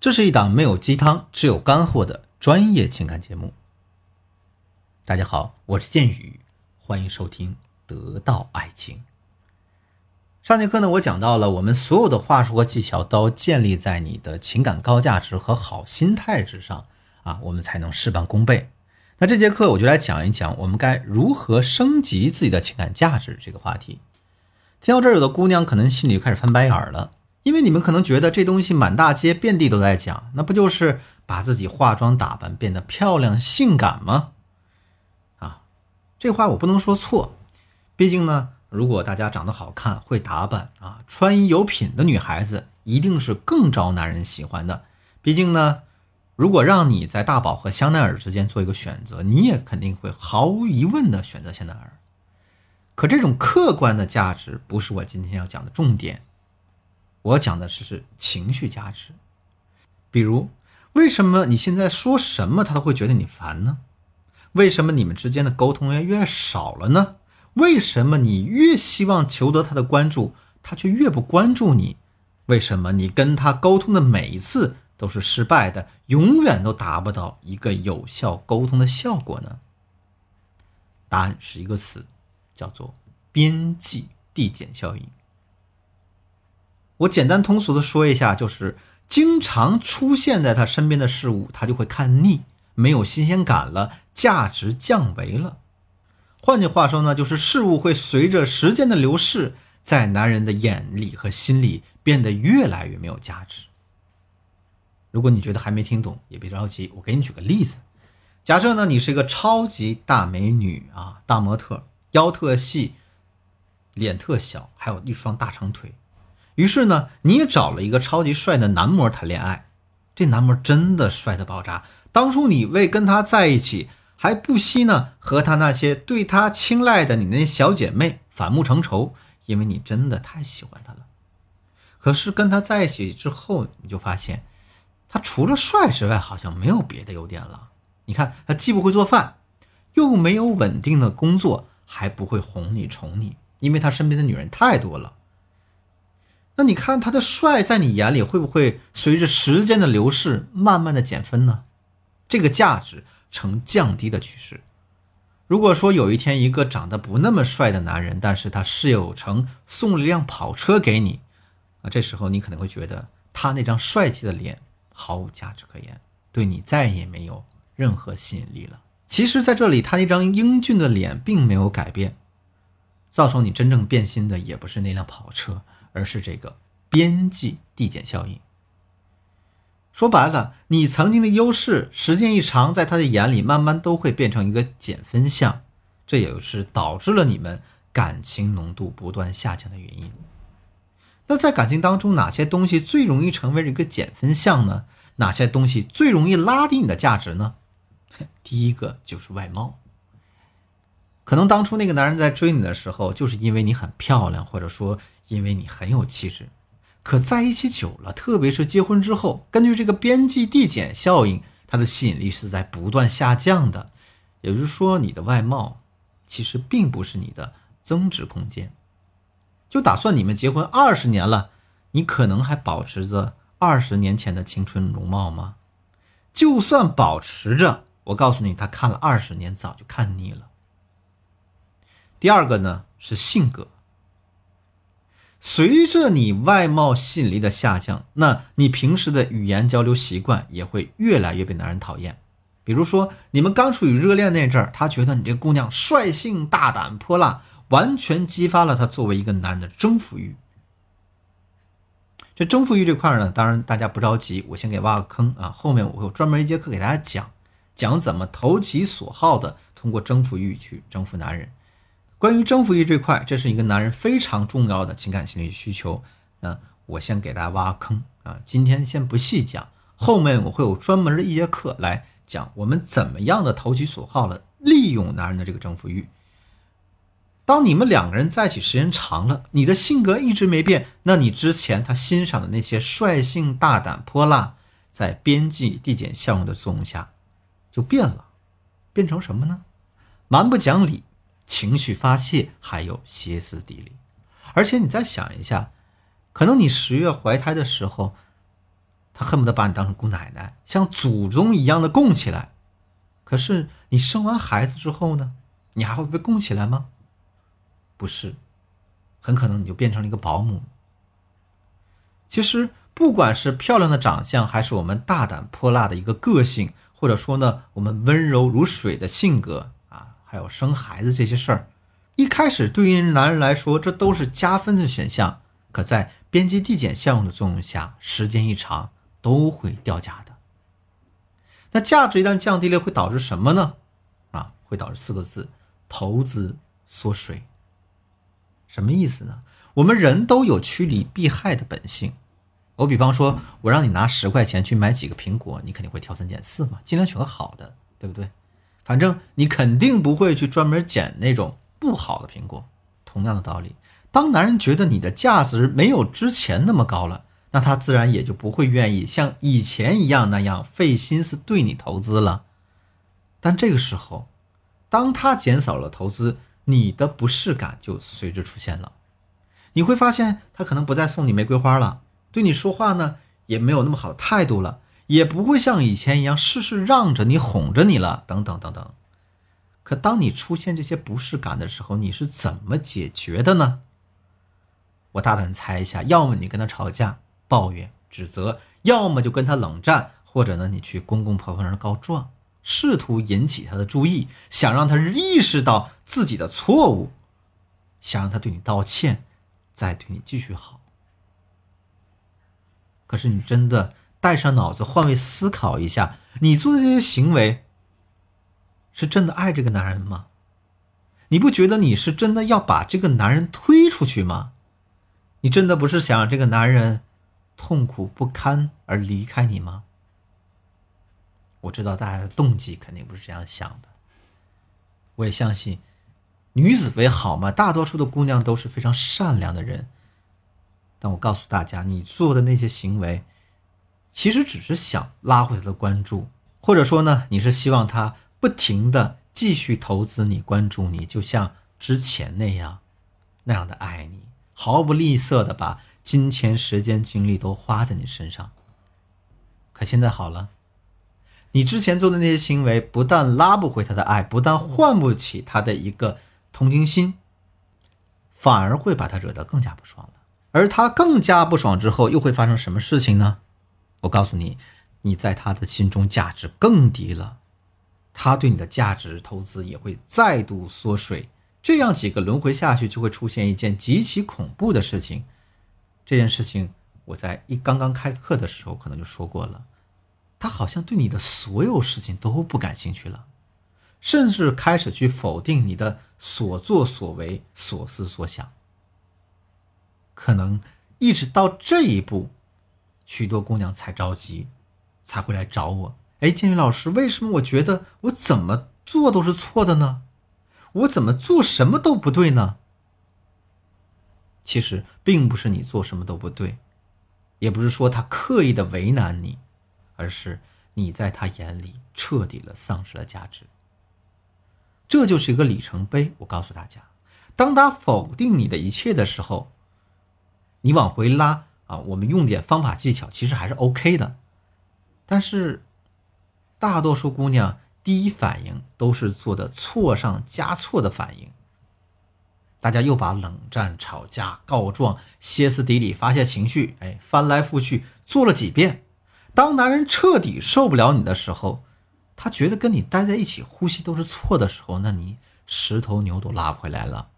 这是一档没有鸡汤，只有干货的专业情感节目。大家好，我是剑宇，欢迎收听《得到爱情》。上节课呢，我讲到了我们所有的话术和技巧都建立在你的情感高价值和好心态之上啊，我们才能事半功倍。那这节课我就来讲一讲我们该如何升级自己的情感价值这个话题。听到这儿，有的姑娘可能心里就开始翻白眼了。因为你们可能觉得这东西满大街遍地都在讲，那不就是把自己化妆打扮变得漂亮性感吗？啊，这话我不能说错，毕竟呢，如果大家长得好看、会打扮啊、穿衣有品的女孩子，一定是更招男人喜欢的。毕竟呢，如果让你在大宝和香奈儿之间做一个选择，你也肯定会毫无疑问的选择香奈儿。可这种客观的价值不是我今天要讲的重点。我讲的是是情绪价值，比如为什么你现在说什么他都会觉得你烦呢？为什么你们之间的沟通越越少了呢？为什么你越希望求得他的关注，他却越不关注你？为什么你跟他沟通的每一次都是失败的，永远都达不到一个有效沟通的效果呢？答案是一个词，叫做边际递减效应。我简单通俗的说一下，就是经常出现在他身边的事物，他就会看腻，没有新鲜感了，价值降维了。换句话说呢，就是事物会随着时间的流逝，在男人的眼里和心里变得越来越没有价值。如果你觉得还没听懂，也别着急，我给你举个例子。假设呢，你是一个超级大美女啊，大模特，腰特细，脸特小，还有一双大长腿。于是呢，你也找了一个超级帅的男模谈恋爱，这男模真的帅的爆炸。当初你为跟他在一起，还不惜呢和他那些对他青睐的你那小姐妹反目成仇，因为你真的太喜欢他了。可是跟他在一起之后，你就发现，他除了帅之外，好像没有别的优点了。你看，他既不会做饭，又没有稳定的工作，还不会哄你宠你，因为他身边的女人太多了。那你看他的帅，在你眼里会不会随着时间的流逝，慢慢的减分呢？这个价值呈降低的趋势。如果说有一天一个长得不那么帅的男人，但是他事业有成，送了一辆跑车给你，啊，这时候你可能会觉得他那张帅气的脸毫无价值可言，对你再也没有任何吸引力了。其实，在这里，他那张英俊的脸并没有改变，造成你真正变心的也不是那辆跑车。而是这个边际递减效应。说白了，你曾经的优势，时间一长，在他的眼里，慢慢都会变成一个减分项，这也是导致了你们感情浓度不断下降的原因。那在感情当中，哪些东西最容易成为一个减分项呢？哪些东西最容易拉低你的价值呢？第一个就是外貌。可能当初那个男人在追你的时候，就是因为你很漂亮，或者说。因为你很有气质，可在一起久了，特别是结婚之后，根据这个边际递减效应，它的吸引力是在不断下降的。也就是说，你的外貌其实并不是你的增值空间。就打算你们结婚二十年了，你可能还保持着二十年前的青春容貌吗？就算保持着，我告诉你，他看了二十年，早就看腻了。第二个呢是性格。随着你外貌吸引力的下降，那你平时的语言交流习惯也会越来越被男人讨厌。比如说，你们刚处于热恋那阵儿，他觉得你这姑娘率性、大胆、泼辣，完全激发了他作为一个男人的征服欲。这征服欲这块呢，当然大家不着急，我先给挖个坑啊，后面我会专门一节课给大家讲，讲怎么投其所好的通过征服欲去征服男人。关于征服欲这块，这是一个男人非常重要的情感心理需求。那我先给大家挖坑啊，今天先不细讲，后面我会有专门的一节课来讲我们怎么样的投其所好的利用男人的这个征服欲。当你们两个人在一起时间长了，你的性格一直没变，那你之前他欣赏的那些率性、大胆、泼辣，在边际递减效应的作用下，就变了，变成什么呢？蛮不讲理。情绪发泄，还有歇斯底里，而且你再想一下，可能你十月怀胎的时候，他恨不得把你当成姑奶奶，像祖宗一样的供起来。可是你生完孩子之后呢？你还会被供起来吗？不是，很可能你就变成了一个保姆。其实，不管是漂亮的长相，还是我们大胆泼辣的一个个性，或者说呢，我们温柔如水的性格，还有生孩子这些事儿，一开始对于男人来说，这都是加分的选项。可在边际递减效应的作用下，时间一长都会掉价的。那价值一旦降低了，会导致什么呢？啊，会导致四个字：投资缩水。什么意思呢？我们人都有趋利避害的本性。我比方说，我让你拿十块钱去买几个苹果，你肯定会挑三拣四嘛，尽量选个好的，对不对？反正你肯定不会去专门捡那种不好的苹果。同样的道理，当男人觉得你的价值没有之前那么高了，那他自然也就不会愿意像以前一样那样费心思对你投资了。但这个时候，当他减少了投资，你的不适感就随之出现了。你会发现，他可能不再送你玫瑰花了。对你说话呢，也没有那么好的态度了，也不会像以前一样事事让着你、哄着你了，等等等等。可当你出现这些不适感的时候，你是怎么解决的呢？我大胆猜一下，要么你跟他吵架、抱怨、指责，要么就跟他冷战，或者呢，你去公公婆婆那儿告状，试图引起他的注意，想让他意识到自己的错误，想让他对你道歉，再对你继续好。可是你真的带上脑子换位思考一下，你做的这些行为，是真的爱这个男人吗？你不觉得你是真的要把这个男人推出去吗？你真的不是想让这个男人痛苦不堪而离开你吗？我知道大家的动机肯定不是这样想的。我也相信，女子为好嘛，大多数的姑娘都是非常善良的人。但我告诉大家，你做的那些行为，其实只是想拉回他的关注，或者说呢，你是希望他不停的继续投资你、关注你，就像之前那样，那样的爱你，毫不吝啬的把金钱、时间、精力都花在你身上。可现在好了，你之前做的那些行为，不但拉不回他的爱，不但唤不起他的一个同情心，反而会把他惹得更加不爽了。而他更加不爽之后，又会发生什么事情呢？我告诉你，你在他的心中价值更低了，他对你的价值投资也会再度缩水。这样几个轮回下去，就会出现一件极其恐怖的事情。这件事情我在一刚刚开课的时候可能就说过了，他好像对你的所有事情都不感兴趣了，甚至开始去否定你的所作所为、所思所想。可能一直到这一步，许多姑娘才着急，才会来找我。哎，建宇老师，为什么我觉得我怎么做都是错的呢？我怎么做什么都不对呢？其实并不是你做什么都不对，也不是说他刻意的为难你，而是你在他眼里彻底的丧失了价值。这就是一个里程碑。我告诉大家，当他否定你的一切的时候。你往回拉啊，我们用点方法技巧，其实还是 OK 的。但是，大多数姑娘第一反应都是做的错上加错的反应。大家又把冷战、吵架、告状、歇斯底里发泄情绪，哎，翻来覆去做了几遍。当男人彻底受不了你的时候，他觉得跟你待在一起呼吸都是错的时候，那你十头牛都拉不回来了。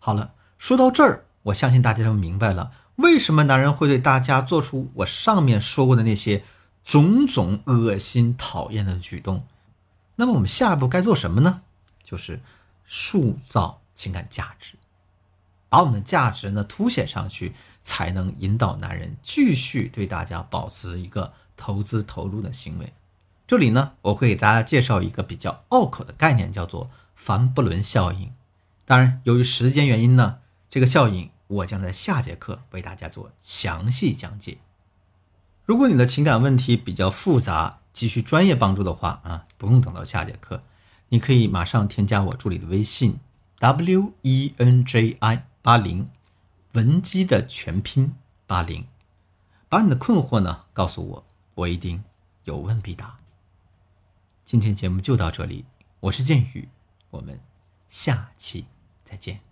好了，说到这儿，我相信大家都明白了。为什么男人会对大家做出我上面说过的那些种种恶心讨厌的举动？那么我们下一步该做什么呢？就是塑造情感价值，把我们的价值呢凸显上去，才能引导男人继续对大家保持一个投资投入的行为。这里呢，我会给大家介绍一个比较拗口的概念，叫做凡布伦效应。当然，由于时间原因呢，这个效应。我将在下节课为大家做详细讲解。如果你的情感问题比较复杂，急需专业帮助的话啊，不用等到下节课，你可以马上添加我助理的微信 w e n j i 八零，文姬的全拼八零，把你的困惑呢告诉我，我一定有问必答。今天节目就到这里，我是剑宇，我们下期再见。